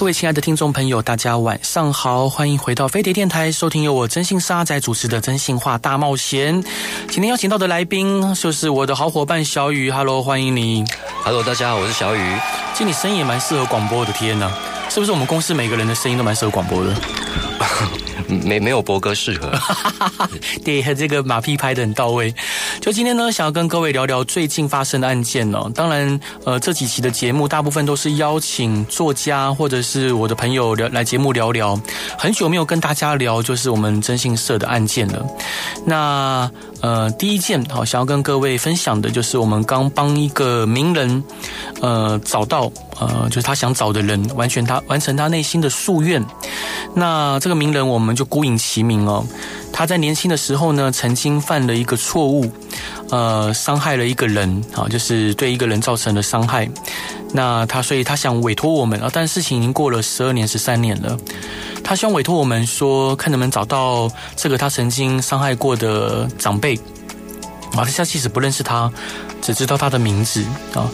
各位亲爱的听众朋友，大家晚上好，欢迎回到飞碟电台，收听由我真心沙仔主持的《真心话大冒险》。今天邀请到的来宾就是我的好伙伴小雨，Hello，欢迎你。Hello，大家好，我是小雨。其实你声音也蛮适合广播的，天哪，是不是我们公司每个人的声音都蛮适合广播的？没没有博哥适合，对，这个马屁拍得很到位。就今天呢，想要跟各位聊聊最近发生的案件哦。当然，呃，这几期的节目大部分都是邀请作家或者是我的朋友聊来节目聊聊。很久没有跟大家聊，就是我们征信社的案件了。那呃，第一件好，想要跟各位分享的就是我们刚帮一个名人呃找到呃，就是他想找的人，完全他完成他内心的夙愿。那这个名人我们就孤影其名哦。他在年轻的时候呢，曾经犯了一个错误，呃，伤害了一个人啊，就是对一个人造成了伤害。那他所以他想委托我们啊，但事情已经过了十二年、十三年了。他希望委托我们说，看能不能找到这个他曾经伤害过的长辈。啊，他其实不认识他。只知道他的名字啊，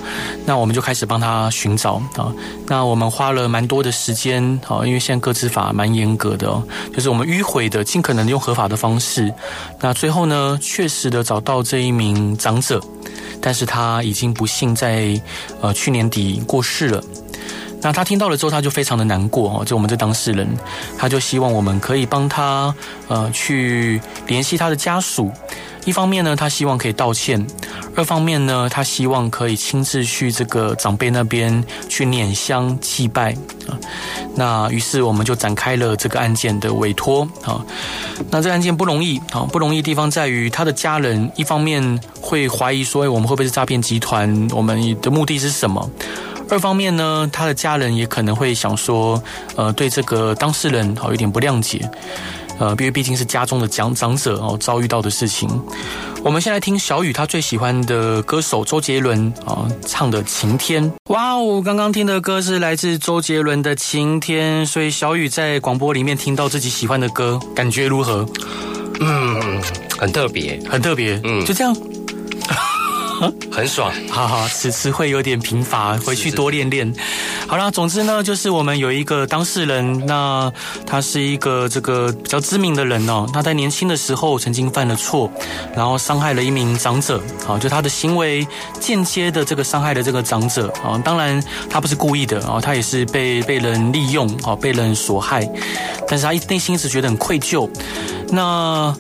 那我们就开始帮他寻找啊。那我们花了蛮多的时间啊，因为现在个资法蛮严格的，就是我们迂回的，尽可能用合法的方式。那最后呢，确实的找到这一名长者，但是他已经不幸在呃去年底过世了。那他听到了之后，他就非常的难过哦。就我们这当事人，他就希望我们可以帮他呃去联系他的家属。一方面呢，他希望可以道歉；二方面呢，他希望可以亲自去这个长辈那边去拈香祭拜啊。那于是我们就展开了这个案件的委托啊。那这个案件不容易啊，不容易地方在于他的家人一方面会怀疑说，我们会不会是诈骗集团？我们的目的是什么？二方面呢，他的家人也可能会想说，呃，对这个当事人好有点不谅解。呃，因为毕竟是家中的长长者哦，遭遇到的事情。我们先来听小雨他最喜欢的歌手周杰伦啊唱的《晴天》。哇哦，刚刚听的歌是来自周杰伦的《晴天》，所以小雨在广播里面听到自己喜欢的歌，感觉如何？嗯，很特别，很特别。嗯，就这样。很爽，好好，此词会有点贫乏，回去多练练。好啦，总之呢，就是我们有一个当事人，那他是一个这个比较知名的人哦。他在年轻的时候曾经犯了错，然后伤害了一名长者，好，就他的行为间接的这个伤害了这个长者啊。当然他不是故意的啊，他也是被被人利用啊，被人所害，但是他内心是觉得很愧疚。那。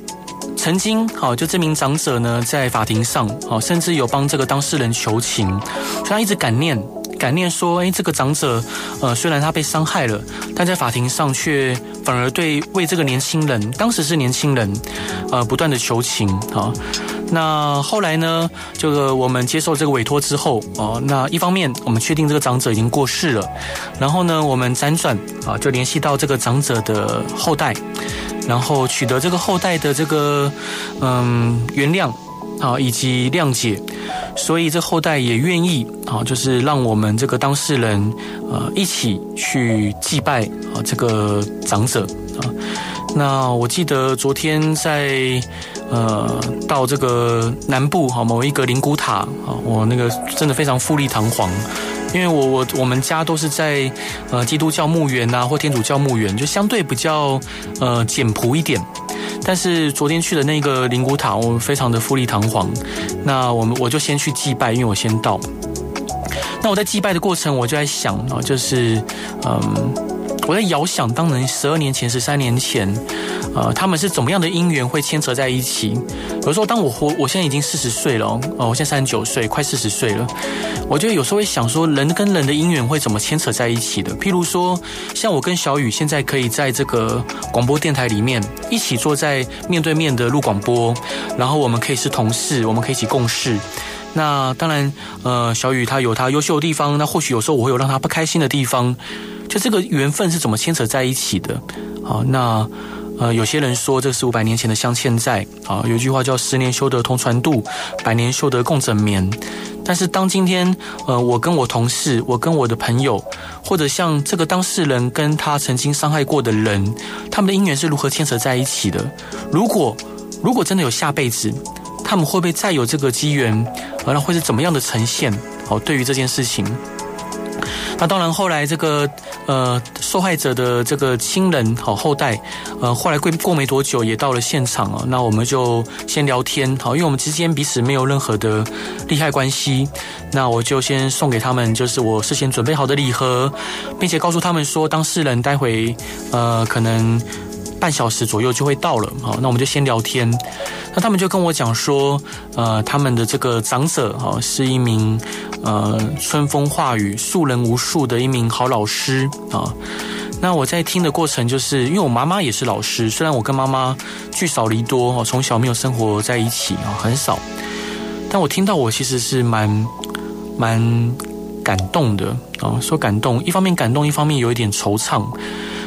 曾经，好，就这名长者呢，在法庭上，好，甚至有帮这个当事人求情，所以他一直感念，感念说，哎，这个长者，呃，虽然他被伤害了，但在法庭上却反而对为这个年轻人，当时是年轻人，呃，不断的求情，啊，那后来呢，这个我们接受这个委托之后，哦，那一方面我们确定这个长者已经过世了，然后呢，我们辗转啊，就联系到这个长者的后代。然后取得这个后代的这个嗯原谅啊以及谅解，所以这后代也愿意啊，就是让我们这个当事人呃一起去祭拜啊这个长者啊。那我记得昨天在呃到这个南部哈某一个灵骨塔啊，我那个真的非常富丽堂皇。因为我我我们家都是在呃基督教墓园呐，或天主教墓园，就相对比较呃简朴一点。但是昨天去的那个灵骨塔，我非常的富丽堂皇。那我们我就先去祭拜，因为我先到。那我在祭拜的过程，我就在想啊，就是嗯，我在遥想当年十二年前、十三年前。呃，他们是怎么样的因缘会牵扯在一起？有时候，当我活，我现在已经四十岁了，哦，我现在三十九岁，快四十岁了。我觉得有时候会想说，人跟人的因缘会怎么牵扯在一起的？譬如说，像我跟小雨现在可以在这个广播电台里面一起坐在面对面的录广播，然后我们可以是同事，我们可以一起共事。那当然，呃，小雨他有他优秀的地方，那或许有时候我会有让他不开心的地方。就这个缘分是怎么牵扯在一起的？好，那。呃，有些人说这是五百年前的镶嵌在啊，有一句话叫“十年修得同船渡，百年修得共枕眠”。但是当今天，呃，我跟我同事，我跟我的朋友，或者像这个当事人跟他曾经伤害过的人，他们的姻缘是如何牵扯在一起的？如果如果真的有下辈子，他们会不会再有这个机缘？然后会是怎么样的呈现？好，对于这件事情。那当然，后来这个呃受害者的这个亲人好后代，呃后来过过没多久也到了现场哦。那我们就先聊天好，因为我们之间彼此没有任何的利害关系。那我就先送给他们，就是我事先准备好的礼盒，并且告诉他们说，当事人待会呃可能半小时左右就会到了。好，那我们就先聊天。那他们就跟我讲说，呃，他们的这个长者哈是一名呃春风化雨、素人无数的一名好老师啊。那我在听的过程，就是因为我妈妈也是老师，虽然我跟妈妈聚少离多哈，从小没有生活在一起啊，很少，但我听到我其实是蛮蛮感动的啊，说感动，一方面感动，一方面有一点惆怅。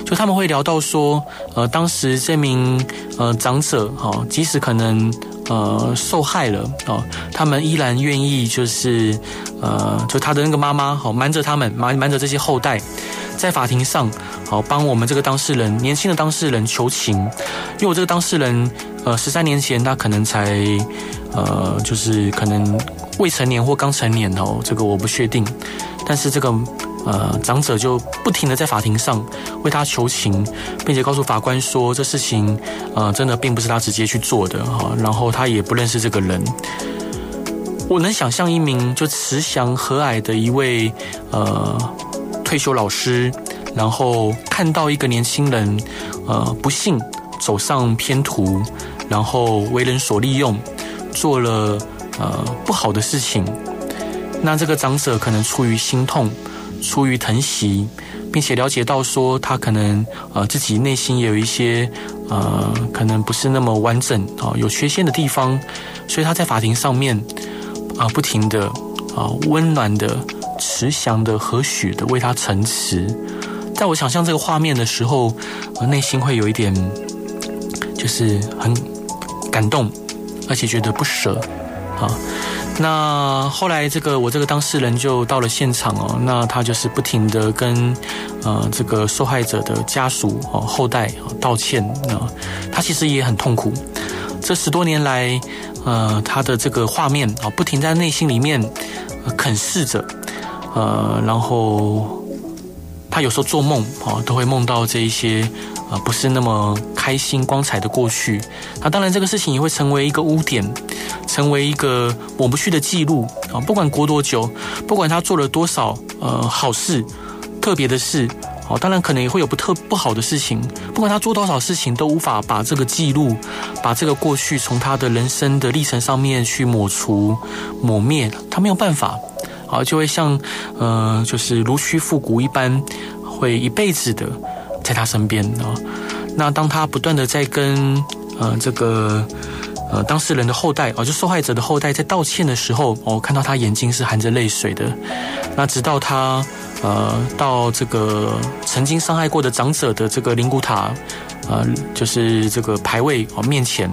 就他们会聊到说，呃，当时这名呃长者哈，即使可能呃受害了啊，他们依然愿意就是呃，就他的那个妈妈好瞒着他们，瞒瞒着这些后代，在法庭上好帮我们这个当事人年轻的当事人求情，因为我这个当事人呃十三年前他可能才呃就是可能未成年或刚成年哦，这个我不确定，但是这个。呃，长者就不停的在法庭上为他求情，并且告诉法官说，这事情呃真的并不是他直接去做的哈，然后他也不认识这个人。我能想象一名就慈祥和蔼的一位呃退休老师，然后看到一个年轻人呃不幸走上偏途，然后为人所利用，做了呃不好的事情，那这个长者可能出于心痛。出于疼惜，并且了解到说他可能呃自己内心也有一些呃可能不是那么完整啊、有缺陷的地方，所以他在法庭上面啊、不停的啊、温暖的慈祥的和煦的为他陈词，在我想象这个画面的时候，呃内心会有一点就是很感动，而且觉得不舍啊。那后来，这个我这个当事人就到了现场哦。那他就是不停的跟呃这个受害者的家属哦后代道歉。那他其实也很痛苦。这十多年来，呃，他的这个画面啊，不停在内心里面啃噬着。呃，然后他有时候做梦啊，都会梦到这一些啊不是那么开心光彩的过去。那当然，这个事情也会成为一个污点。成为一个抹不去的记录啊！不管过多久，不管他做了多少呃好事、特别的事，哦，当然可能也会有不特不好的事情。不管他做多少事情，都无法把这个记录、把这个过去从他的人生的历程上面去抹除、抹灭。他没有办法，啊，就会像呃，就是如躯复古一般，会一辈子的在他身边啊。那当他不断的在跟呃这个。呃，当事人的后代哦，就受害者的后代在道歉的时候，我、哦、看到他眼睛是含着泪水的。那直到他呃到这个曾经伤害过的长者的这个灵骨塔，呃，就是这个牌位哦面前，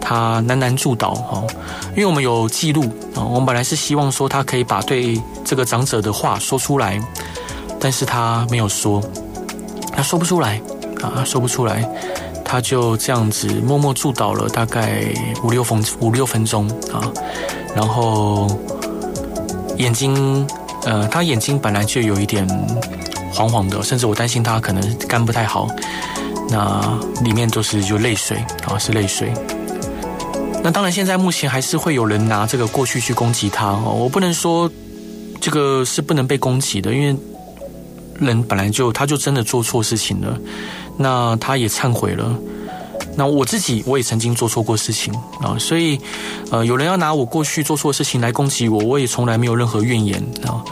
他喃喃祝祷哦，因为我们有记录啊、我们本来是希望说他可以把对这个长者的话说出来，但是他没有说，他说不出来啊，说不出来。他就这样子默默祝祷了大概五六分五六分钟啊，然后眼睛呃，他眼睛本来就有一点黄黄的，甚至我担心他可能肝不太好。那里面都是就泪水啊，是泪水。那当然，现在目前还是会有人拿这个过去去攻击他哦。我不能说这个是不能被攻击的，因为人本来就他就真的做错事情了。那他也忏悔了，那我自己我也曾经做错过事情啊，所以呃，有人要拿我过去做错的事情来攻击我，我也从来没有任何怨言啊。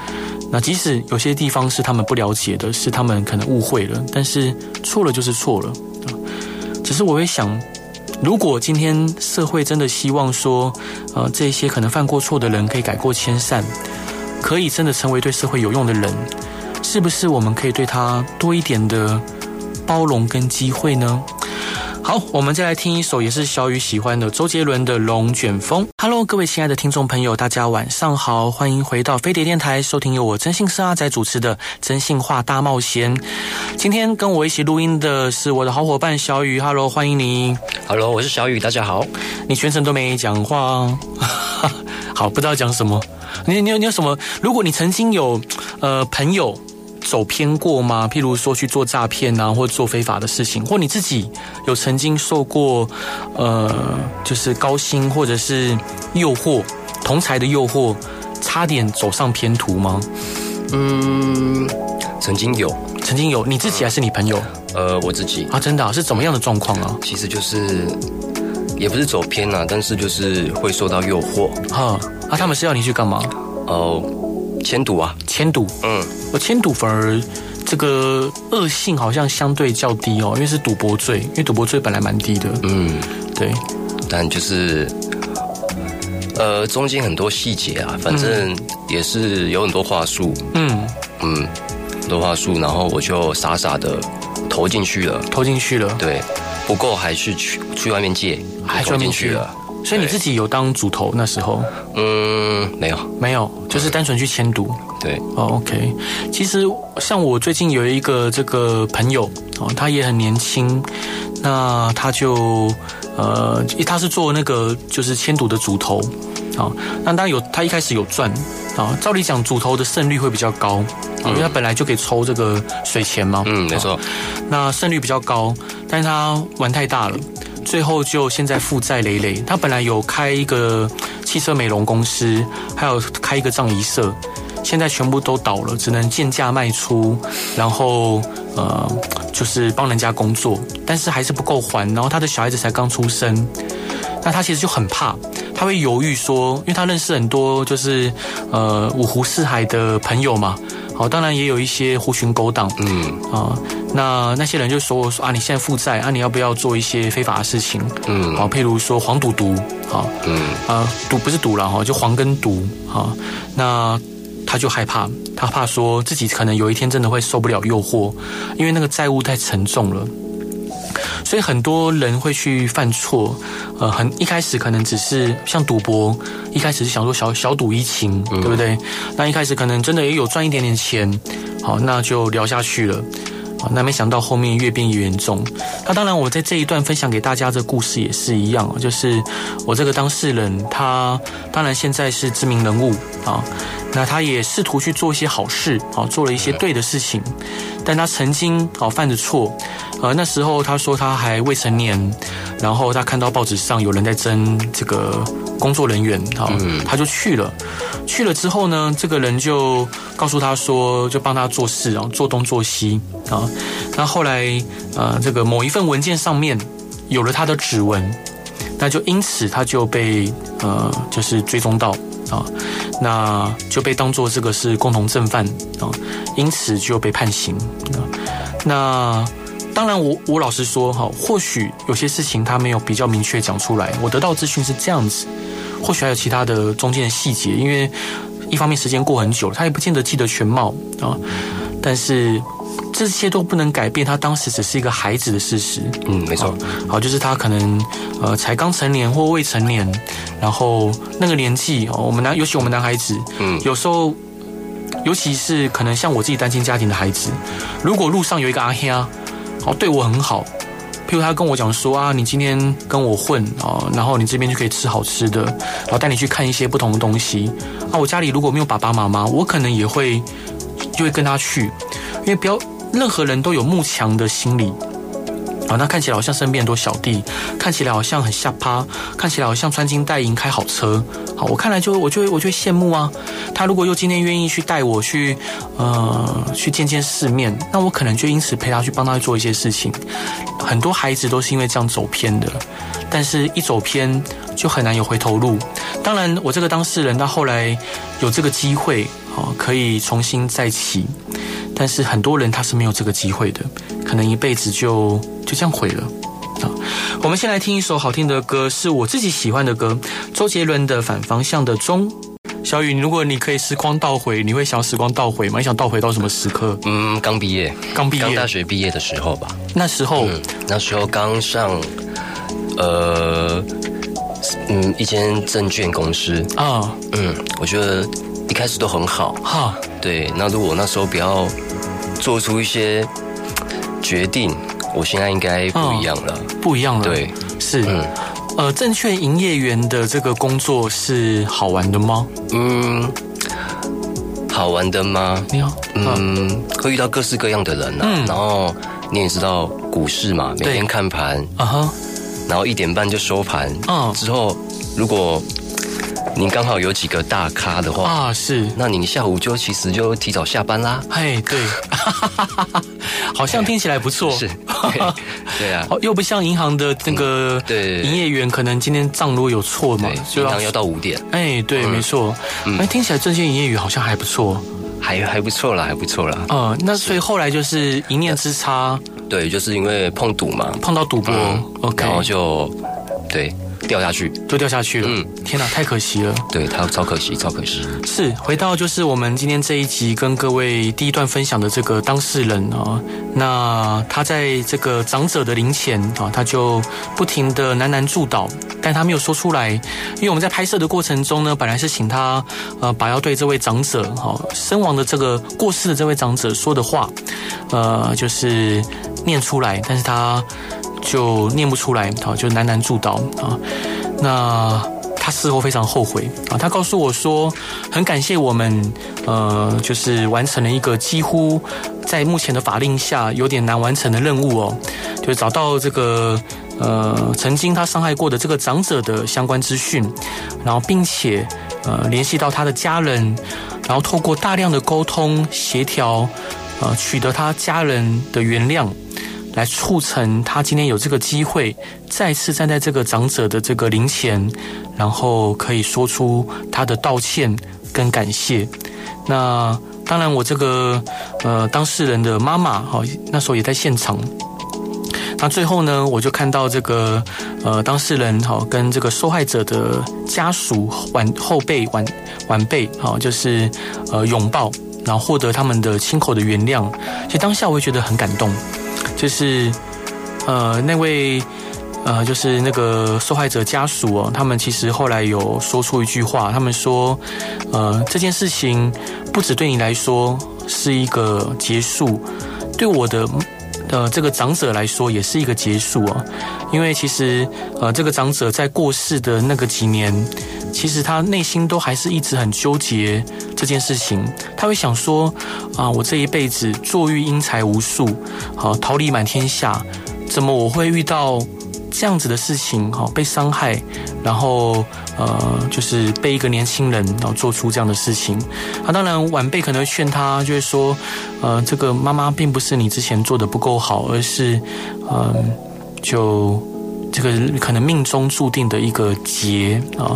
那即使有些地方是他们不了解的，是他们可能误会了，但是错了就是错了啊。只是我会想，如果今天社会真的希望说，呃，这些可能犯过错的人可以改过迁善，可以真的成为对社会有用的人，是不是我们可以对他多一点的？包容跟机会呢？好，我们再来听一首也是小雨喜欢的周杰伦的《龙卷风》。Hello，各位亲爱的听众朋友，大家晚上好，欢迎回到飞碟电台，收听由我真心是阿仔主持的《真心话大冒险》。今天跟我一起录音的是我的好伙伴小雨。Hello，欢迎你。Hello，我是小雨，大家好。你全程都没讲话，好，不知道讲什么。你你有你有什么？如果你曾经有呃朋友。走偏过吗？譬如说去做诈骗啊，或做非法的事情，或你自己有曾经受过，呃，就是高薪或者是诱惑、同侪的诱惑，差点走上偏途吗？嗯，曾经有，曾经有。你自己还是你朋友？呃，我自己啊，真的啊，是怎么样的状况啊？其实就是也不是走偏啊，但是就是会受到诱惑。哈，啊，他们是要你去干嘛？哦。签赌啊，签赌，嗯，我签赌反而这个恶性好像相对较低哦，因为是赌博罪，因为赌博罪本来蛮低的，嗯，对，但就是呃中间很多细节啊，反正也是有很多话术，嗯。嗯，很多话术，然后我就傻傻的投进去了，投进去了，对，不够还是去去外面借，还投进去了。所以你自己有当主头那时候？嗯，没有，没有，就是单纯去签赌。对，哦，OK。其实像我最近有一个这个朋友哦，他也很年轻，那他就呃，他是做那个就是签赌的主头啊。那当然有，他一开始有赚啊。照理讲，主头的胜率会比较高，因为他本来就可以抽这个水钱嘛。嗯，没错。那胜率比较高，但是他玩太大了。最后就现在负债累累，他本来有开一个汽车美容公司，还有开一个葬仪社，现在全部都倒了，只能贱价卖出，然后呃就是帮人家工作，但是还是不够还，然后他的小孩子才刚出生，那他其实就很怕，他会犹豫说，因为他认识很多就是呃五湖四海的朋友嘛。好，当然也有一些狐群狗党，嗯。啊，那那些人就说说啊，你现在负债啊，你要不要做一些非法的事情？嗯，好，譬如说黄赌毒，好，嗯。啊，赌不是赌了哈，就黄跟毒，啊，那他就害怕，他怕说自己可能有一天真的会受不了诱惑，因为那个债务太沉重了。所以很多人会去犯错，呃，很一开始可能只是像赌博，一开始是想说小小赌怡情，对不对？那一开始可能真的也有赚一点点钱，好，那就聊下去了，那没想到后面越变越严重。那当然，我在这一段分享给大家的故事也是一样，就是我这个当事人，他当然现在是知名人物啊。那他也试图去做一些好事，啊，做了一些对的事情，但他曾经啊犯的错，呃，那时候他说他还未成年，然后他看到报纸上有人在争这个工作人员，哈，他就去了，去了之后呢，这个人就告诉他说，就帮他做事然后，做东做西啊，那后来呃，这个某一份文件上面有了他的指纹，那就因此他就被呃，就是追踪到。啊，那就被当做这个是共同正犯啊，因此就被判刑。那当然我，我我老实说哈，或许有些事情他没有比较明确讲出来，我得到资讯是这样子，或许还有其他的中间的细节，因为一方面时间过很久了，他也不见得记得全貌啊，但是。这些都不能改变他当时只是一个孩子的事实。嗯，没错。好，就是他可能呃才刚成年或未成年，然后那个年纪哦，我们男尤其我们男孩子，嗯，有时候尤其是可能像我自己单亲家庭的孩子，如果路上有一个阿兄，好对我很好，譬如他跟我讲说啊，你今天跟我混啊，然后你这边就可以吃好吃的，然后带你去看一些不同的东西。啊，我家里如果没有爸爸妈妈，我可能也会就会跟他去，因为不要。任何人都有慕强的心理啊，那看起来好像身边很多小弟，看起来好像很下趴，看起来好像穿金戴银开好车，好，我看来就我就我就羡慕啊。他如果又今天愿意去带我去，呃，去见见世面，那我可能就因此陪他去帮他做一些事情。很多孩子都是因为这样走偏的，但是一走偏就很难有回头路。当然，我这个当事人到后来有这个机会啊，可以重新再起。但是很多人他是没有这个机会的，可能一辈子就就这样毁了啊！我们先来听一首好听的歌，是我自己喜欢的歌，周杰伦的《反方向的钟》。小雨，如果你可以时光倒回，你会想时光倒回吗？你想倒回到什么时刻？嗯，刚毕业，刚毕业，刚大学毕业的时候吧。那时候，嗯、那时候刚上，呃，嗯，一间证券公司啊。嗯，我觉得一开始都很好。哈，对。那如果那时候不要做出一些决定，我现在应该不一样了。哦、不一样了。对，是。嗯。呃，证券营业员的这个工作是好玩的吗？嗯，好玩的吗？你好，嗯，会遇到各式各样的人啊。嗯，然后你也知道股市嘛，每天看盘，啊哈，然后一点半就收盘，嗯，之后如果。你刚好有几个大咖的话啊，是，那你下午就其实就提早下班啦。嘿，对，好像听起来不错，是，对啊，又不像银行的那个对营业员，可能今天账如果有错嘛，银行要到五点。哎，对，没错，哎，听起来证券营业员好像还不错，还还不错啦，还不错啦。嗯，那所以后来就是一念之差，对，就是因为碰赌嘛，碰到赌博，OK，然后就对。掉下去，就掉下去了。嗯，天哪，太可惜了。对，他超可惜，超可惜。是，回到就是我们今天这一集跟各位第一段分享的这个当事人啊，那他在这个长者的灵前啊，他就不停的喃喃祝祷，但他没有说出来，因为我们在拍摄的过程中呢，本来是请他呃把要对这位长者哈身亡的这个过世的这位长者说的话，呃，就是念出来，但是他。就念不出来，好，就喃喃祝祷啊。那他事后非常后悔啊，他告诉我说，很感谢我们，呃，就是完成了一个几乎在目前的法令下有点难完成的任务哦，就找到这个呃曾经他伤害过的这个长者的相关资讯，然后并且呃联系到他的家人，然后透过大量的沟通协调，呃，取得他家人的原谅。来促成他今天有这个机会再次站在这个长者的这个灵前，然后可以说出他的道歉跟感谢。那当然，我这个呃当事人的妈妈哈，那时候也在现场。那最后呢，我就看到这个呃当事人哈跟这个受害者的家属晚后辈晚晚辈哈，就是呃拥抱，然后获得他们的亲口的原谅。其实当下我也觉得很感动。就是，呃，那位，呃，就是那个受害者家属哦，他们其实后来有说出一句话，他们说，呃，这件事情不止对你来说是一个结束，对我的，的，这个长者来说也是一个结束啊，因为其实，呃，这个长者在过世的那个几年，其实他内心都还是一直很纠结这件事情。他会想说：啊，我这一辈子坐育英才无数，好桃李满天下，怎么我会遇到这样子的事情？哈被伤害，然后呃，就是被一个年轻人然后做出这样的事情。啊，当然晚辈可能会劝他，就是说：呃，这个妈妈并不是你之前做的不够好，而是嗯、就。这个可能命中注定的一个劫啊，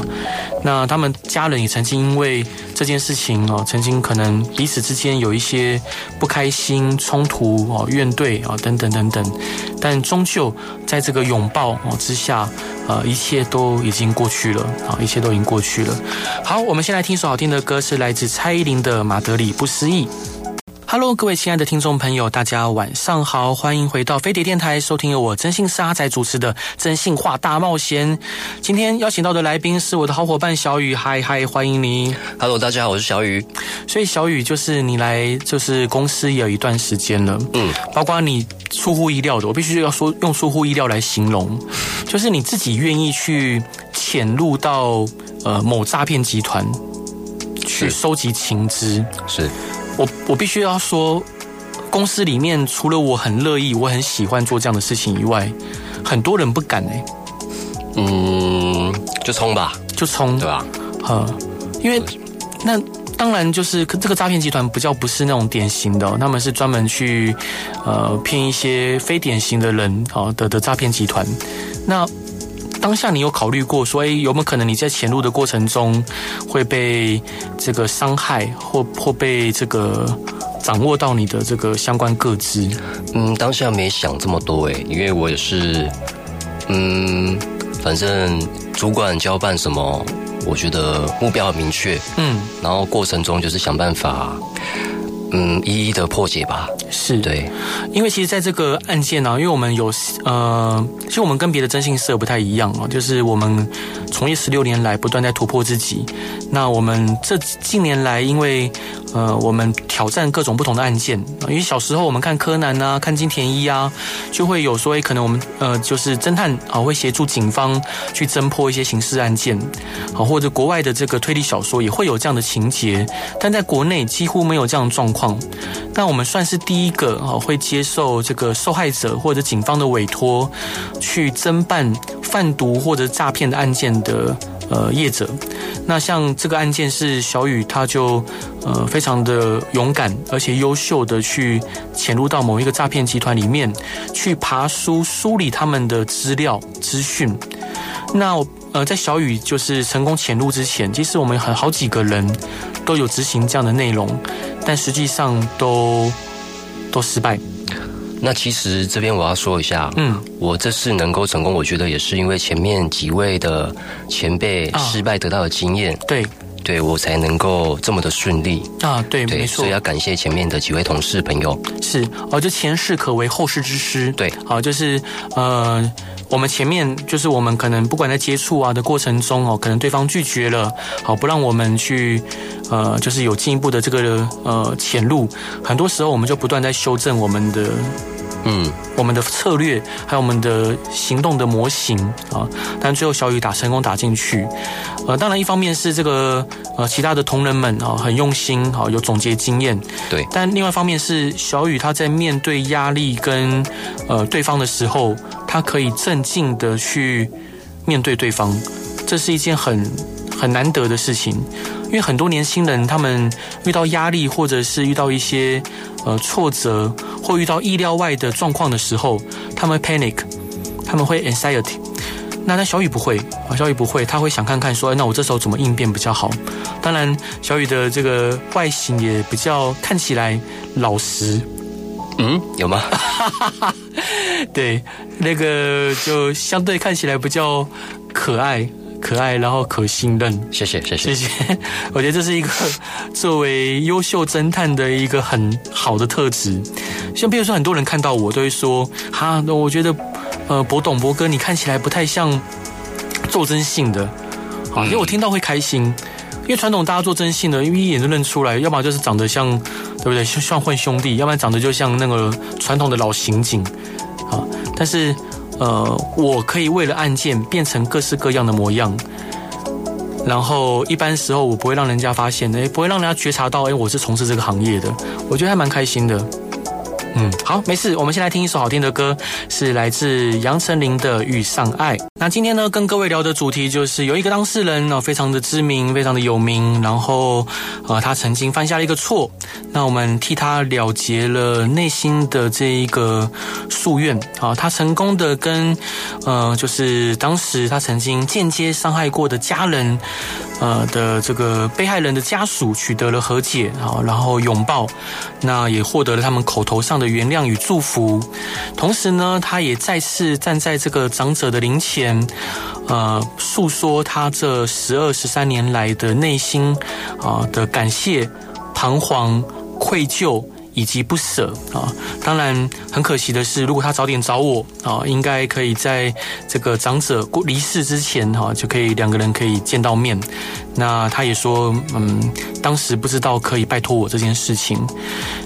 那他们家人也曾经因为这件事情哦，曾经可能彼此之间有一些不开心、冲突哦、怨怼啊等等等等，但终究在这个拥抱啊之下，呃，一切都已经过去了啊，一切都已经过去了。好，我们先来听首好听的歌，是来自蔡依林的《马德里不思议》。Hello，各位亲爱的听众朋友，大家晚上好，欢迎回到飞碟电台，收听由我真心是阿仔主持的《真心话大冒险》。今天邀请到的来宾是我的好伙伴小雨，嗨嗨，欢迎你。Hello，大家好，我是小雨。所以小雨就是你来，就是公司也有一段时间了，嗯，包括你出乎意料的，我必须要说用出乎意料来形容，就是你自己愿意去潜入到呃某诈骗集团去收集情资，是。我我必须要说，公司里面除了我很乐意，我很喜欢做这样的事情以外，很多人不敢哎。嗯，就冲吧，就冲，对吧？嗯，因为那当然就是这个诈骗集团比较不是那种典型的，他们是专门去呃骗一些非典型的人啊的的诈骗集团。那当下你有考虑过说，哎，有没有可能你在潜入的过程中会被这个伤害，或或被这个掌握到你的这个相关个资？嗯，当下没想这么多哎，因为我也是，嗯，反正主管交办什么，我觉得目标很明确，嗯，然后过程中就是想办法。嗯，一一的破解吧。是对，因为其实在这个案件呢、啊，因为我们有呃，其实我们跟别的征信社不太一样哦，就是我们从业十六年来不断在突破自己。那我们这近年来，因为呃，我们挑战各种不同的案件，因为小时候我们看柯南啊，看金田一啊，就会有说，可能我们呃，就是侦探啊，会协助警方去侦破一些刑事案件，啊，或者国外的这个推理小说也会有这样的情节，但在国内几乎没有这样的状况。那我们算是第一个啊，会接受这个受害者或者警方的委托，去侦办贩毒或者诈骗的案件的呃业者。那像这个案件是小雨，他就呃非常的勇敢而且优秀的去潜入到某一个诈骗集团里面，去爬梳梳理他们的资料资讯。那呃在小雨就是成功潜入之前，其实我们很好几个人都有执行这样的内容。但实际上都都失败。那其实这边我要说一下，嗯，我这次能够成功，我觉得也是因为前面几位的前辈失败得到的经验，啊、对，对我才能够这么的顺利啊，对，对没错，所以要感谢前面的几位同事朋友。是哦，就前事可为后事之师，对，好，就是呃。我们前面就是我们可能不管在接触啊的过程中哦，可能对方拒绝了，好不让我们去，呃，就是有进一步的这个呃潜入，很多时候我们就不断在修正我们的。嗯，我们的策略还有我们的行动的模型啊，但最后小雨打成功打进去，呃，当然一方面是这个呃其他的同仁们啊很用心啊有总结经验，对，但另外一方面是小雨他在面对压力跟呃对方的时候，他可以镇静的去面对对方，这是一件很很难得的事情，因为很多年轻人他们遇到压力或者是遇到一些呃挫折。或遇到意料外的状况的时候，他们 panic，他们会 anxiety。那那小雨不会啊，小雨不会，他会想看看说，那我这时候怎么应变比较好？当然，小雨的这个外形也比较看起来老实。嗯，有吗？对，那个就相对看起来比较可爱。可爱，然后可信任。谢谢，谢谢，谢谢。我觉得这是一个作为优秀侦探的一个很好的特质。像比如说，很多人看到我都会说：“哈，那我觉得，呃，博董博哥，你看起来不太像做征信的。”啊，因为我听到会开心，因为传统大家做征信的，因为一眼就认出来，要么就是长得像，对不对？像像混兄弟，要不然长得就像那个传统的老刑警。啊，但是。呃，我可以为了案件变成各式各样的模样，然后一般时候我不会让人家发现，也，不会让人家觉察到，哎，我是从事这个行业的，我觉得还蛮开心的。嗯，好，没事，我们先来听一首好听的歌，是来自杨丞琳的《遇上爱》。那今天呢，跟各位聊的主题就是有一个当事人呢，非常的知名，非常的有名，然后呃，他曾经犯下了一个错，那我们替他了结了内心的这一个夙愿啊，他成功的跟呃，就是当时他曾经间接伤害过的家人。呃的这个被害人的家属取得了和解啊，然后拥抱，那也获得了他们口头上的原谅与祝福。同时呢，他也再次站在这个长者的灵前，呃，诉说他这十二十三年来的内心啊的感谢、彷徨、愧疚。以及不舍啊，当然很可惜的是，如果他早点找我啊，应该可以在这个长者过离世之前哈，就可以两个人可以见到面。那他也说，嗯，当时不知道可以拜托我这件事情。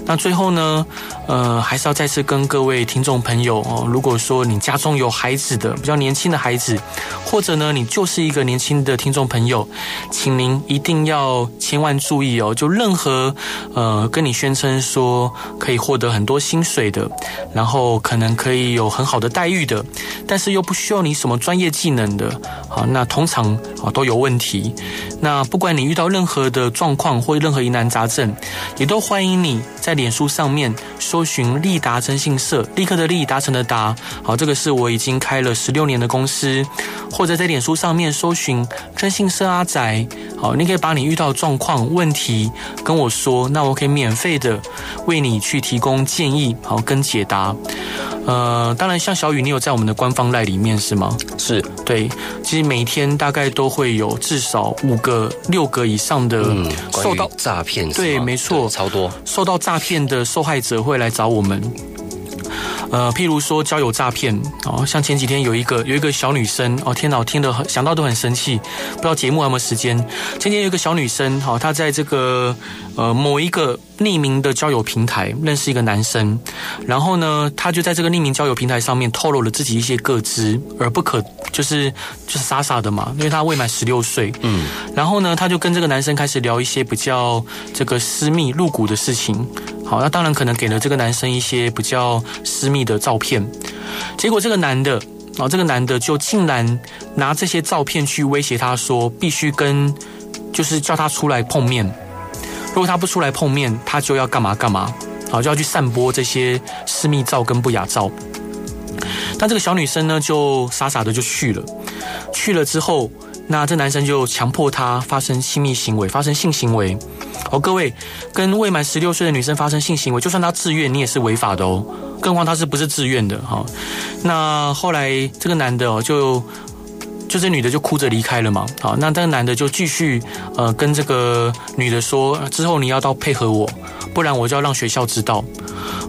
那最后呢，呃，还是要再次跟各位听众朋友哦，如果说你家中有孩子的，比较年轻的孩子，或者呢，你就是一个年轻的听众朋友，请您一定要千万注意哦，就任何呃跟你宣称说可以获得很多薪水的，然后可能可以有很好的待遇的，但是又不需要你什么专业技能的，啊，那通常啊都有问题。那不管你遇到任何的状况或任何疑难杂症，也都欢迎你在脸书上面搜寻立达征信社，立刻的立，达成的达。好，这个是我已经开了十六年的公司，或者在脸书上面搜寻征信社阿宅，好，你可以把你遇到的状况、问题跟我说，那我可以免费的为你去提供建议，好跟解答。呃，当然，像小雨，你有在我们的官方 LINE 里面是吗？是对，其实每天大概都会有至少五个、六个以上的受到诈骗，对，没错，超多受到诈诈骗的受害者会来找我们。呃，譬如说交友诈骗哦，像前几天有一个有一个小女生哦，天哪，听得很想到都很生气，不知道节目还有没有时间。前天有一个小女生哈，她在这个呃某一个匿名的交友平台认识一个男生，然后呢，她就在这个匿名交友平台上面透露了自己一些个资，而不可就是就是傻傻的嘛，因为她未满十六岁，嗯，然后呢，她就跟这个男生开始聊一些比较这个私密露骨的事情。好，那当然可能给了这个男生一些比较私密的照片，结果这个男的啊，这个男的就竟然拿这些照片去威胁他说，必须跟就是叫他出来碰面，如果他不出来碰面，他就要干嘛干嘛，好，就要去散播这些私密照跟不雅照。但这个小女生呢，就傻傻的就去了，去了之后，那这男生就强迫她发生亲密行为，发生性行为。哦，各位，跟未满十六岁的女生发生性行为，就算她自愿，你也是违法的哦。更何况她是不是自愿的哈？那后来这个男的哦，就就这女的就哭着离开了嘛。好，那这个男的就继续呃跟这个女的说，之后你要到配合我，不然我就要让学校知道。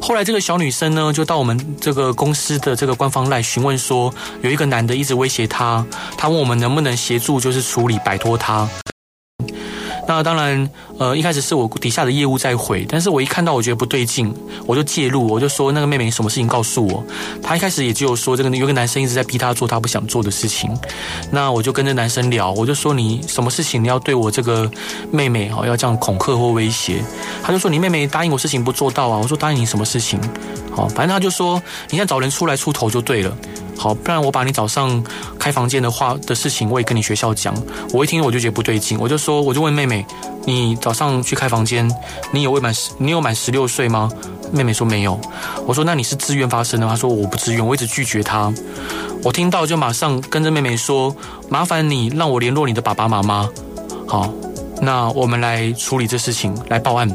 后来这个小女生呢，就到我们这个公司的这个官方来询问说，有一个男的一直威胁她，她问我们能不能协助，就是处理摆脱他。那当然，呃，一开始是我底下的业务在回，但是我一看到我觉得不对劲，我就介入，我就说那个妹妹，什么事情告诉我。她一开始也就说这个有个男生一直在逼她做她不想做的事情。那我就跟这男生聊，我就说你什么事情你要对我这个妹妹哦要这样恐吓或威胁？他就说你妹妹答应我事情不做到啊。我说答应你什么事情？好，反正他就说你现在找人出来出头就对了。好，不然我把你早上开房间的话的事情，我也跟你学校讲。我一听我就觉得不对劲，我就说，我就问妹妹，你早上去开房间，你有未满十，你有满十六岁吗？妹妹说没有。我说那你是自愿发生的吗？她说我不自愿，我一直拒绝她。我听到就马上跟着妹妹说，麻烦你让我联络你的爸爸妈妈。好，那我们来处理这事情，来报案。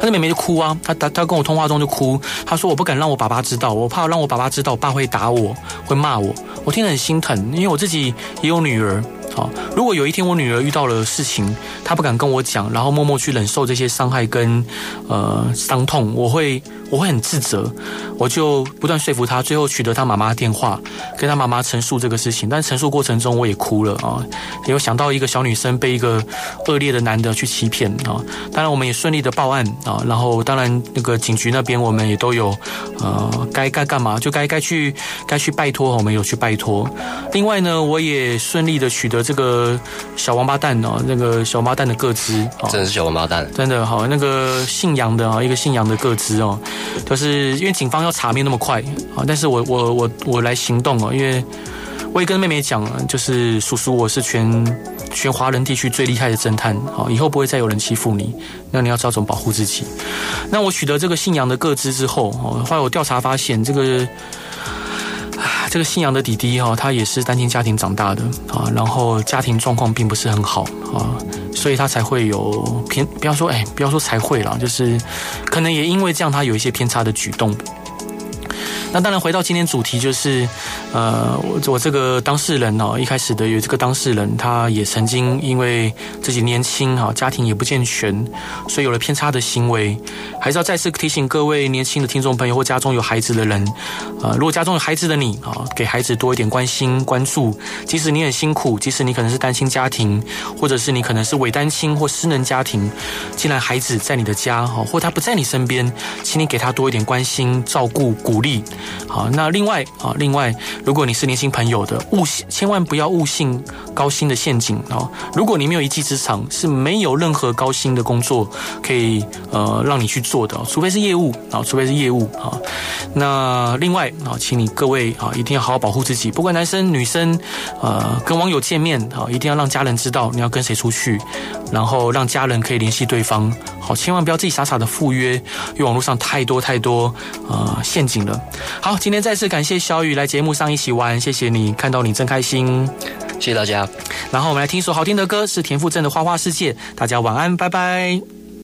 他那妹妹就哭啊，她她她跟我通话中就哭，她说我不敢让我爸爸知道，我怕让我爸爸知道，我爸会打我，会骂我，我听得很心疼，因为我自己也有女儿。好，如果有一天我女儿遇到了事情，她不敢跟我讲，然后默默去忍受这些伤害跟呃伤痛，我会我会很自责，我就不断说服他，最后取得他妈妈的电话，跟他妈妈陈述这个事情。但陈述过程中我也哭了啊，也有想到一个小女生被一个恶劣的男的去欺骗啊。当然我们也顺利的报案啊，然后当然那个警局那边我们也都有呃该该干嘛就该该去该去拜托，我们有去拜托。另外呢，我也顺利的取得。这个小王八蛋哦，那个小王八蛋的个资，真的是小王八蛋，真的好。那个姓杨的啊，一个姓杨的个资哦，就是因为警方要查没那么快啊，但是我我我我来行动哦，因为我也跟妹妹讲，就是叔叔我是全全华人地区最厉害的侦探啊，以后不会再有人欺负你，那你要知道怎么保护自己。那我取得这个姓杨的个资之后哦，后来我调查发现这个。这个姓杨的弟弟哈，他也是单亲家庭长大的啊，然后家庭状况并不是很好啊，所以他才会有偏，不要说哎，不要说才会了，就是可能也因为这样，他有一些偏差的举动。那当然，回到今天主题，就是，呃，我我这个当事人哦，一开始的有这个当事人，他也曾经因为自己年轻哈，家庭也不健全，所以有了偏差的行为。还是要再次提醒各位年轻的听众朋友或家中有孩子的人，呃，如果家中有孩子的你啊，给孩子多一点关心关注。即使你很辛苦，即使你可能是单亲家庭，或者是你可能是伪单亲或失能家庭，既然孩子在你的家哈，或他不在你身边，请你给他多一点关心、照顾、鼓励。好，那另外啊，另外，如果你是年轻朋友的，勿信千万不要误信高薪的陷阱啊！如果你没有一技之长，是没有任何高薪的工作可以呃让你去做的，除非是业务啊，除非是业务啊。那另外啊，请你各位啊，一定要好好保护自己，不管男生女生，呃，跟网友见面啊，一定要让家人知道你要跟谁出去，然后让家人可以联系对方。好，千万不要自己傻傻的赴约，因为网络上太多太多呃陷阱了。好，今天再次感谢小雨来节目上一起玩，谢谢你，看到你真开心。谢谢大家。然后我们来听一首好听的歌，是田馥甄的《花花世界》。大家晚安，拜拜。